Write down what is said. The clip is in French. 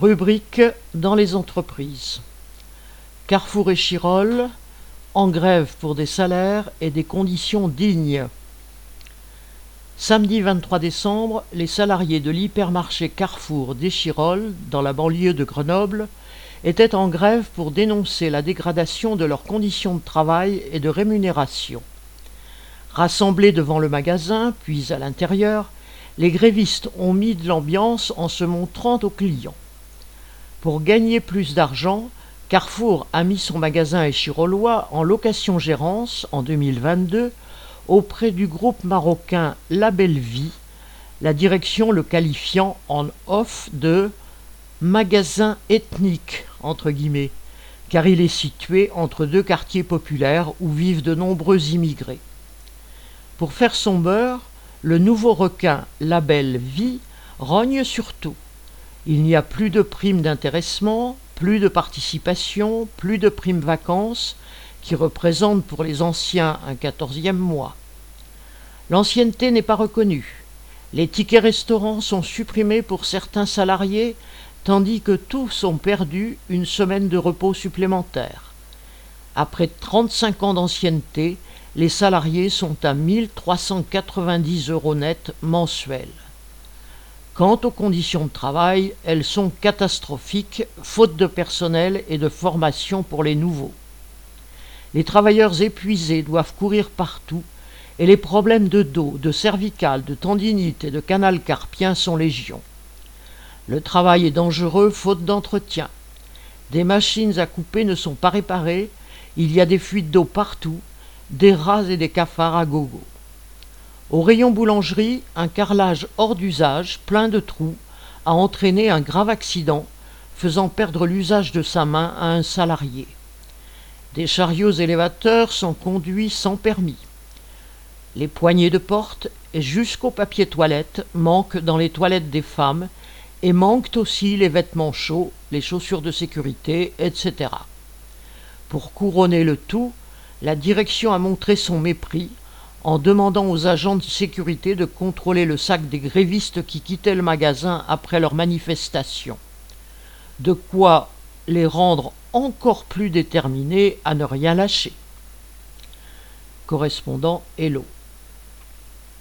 Rubrique dans les entreprises. Carrefour et Chirol en grève pour des salaires et des conditions dignes. Samedi 23 décembre, les salariés de l'hypermarché Carrefour d'Échirol, dans la banlieue de Grenoble, étaient en grève pour dénoncer la dégradation de leurs conditions de travail et de rémunération. Rassemblés devant le magasin, puis à l'intérieur, les grévistes ont mis de l'ambiance en se montrant aux clients. Pour gagner plus d'argent, Carrefour a mis son magasin échirolois en location-gérance en 2022 auprès du groupe marocain La Belle Vie, la direction le qualifiant en off de magasin ethnique entre guillemets, car il est situé entre deux quartiers populaires où vivent de nombreux immigrés. Pour faire son beurre, le nouveau requin La Belle Vie rogne sur tout. Il n'y a plus de primes d'intéressement, plus de participation, plus de primes vacances, qui représentent pour les anciens un quatorzième mois. L'ancienneté n'est pas reconnue. Les tickets restaurants sont supprimés pour certains salariés, tandis que tous ont perdu une semaine de repos supplémentaire. Après 35 ans d'ancienneté, les salariés sont à 1390 euros net mensuels. Quant aux conditions de travail, elles sont catastrophiques, faute de personnel et de formation pour les nouveaux. Les travailleurs épuisés doivent courir partout et les problèmes de dos, de cervical, de tendinite et de canal carpien sont légion. Le travail est dangereux faute d'entretien. Des machines à couper ne sont pas réparées, il y a des fuites d'eau partout, des rats et des cafards à gogo. Au rayon boulangerie, un carrelage hors d'usage, plein de trous, a entraîné un grave accident, faisant perdre l'usage de sa main à un salarié. Des chariots élévateurs sont conduits sans permis. Les poignées de porte et jusqu'au papier toilette manquent dans les toilettes des femmes et manquent aussi les vêtements chauds, les chaussures de sécurité, etc. Pour couronner le tout, la direction a montré son mépris en demandant aux agents de sécurité de contrôler le sac des grévistes qui quittaient le magasin après leur manifestation. De quoi les rendre encore plus déterminés à ne rien lâcher. Correspondant Hello.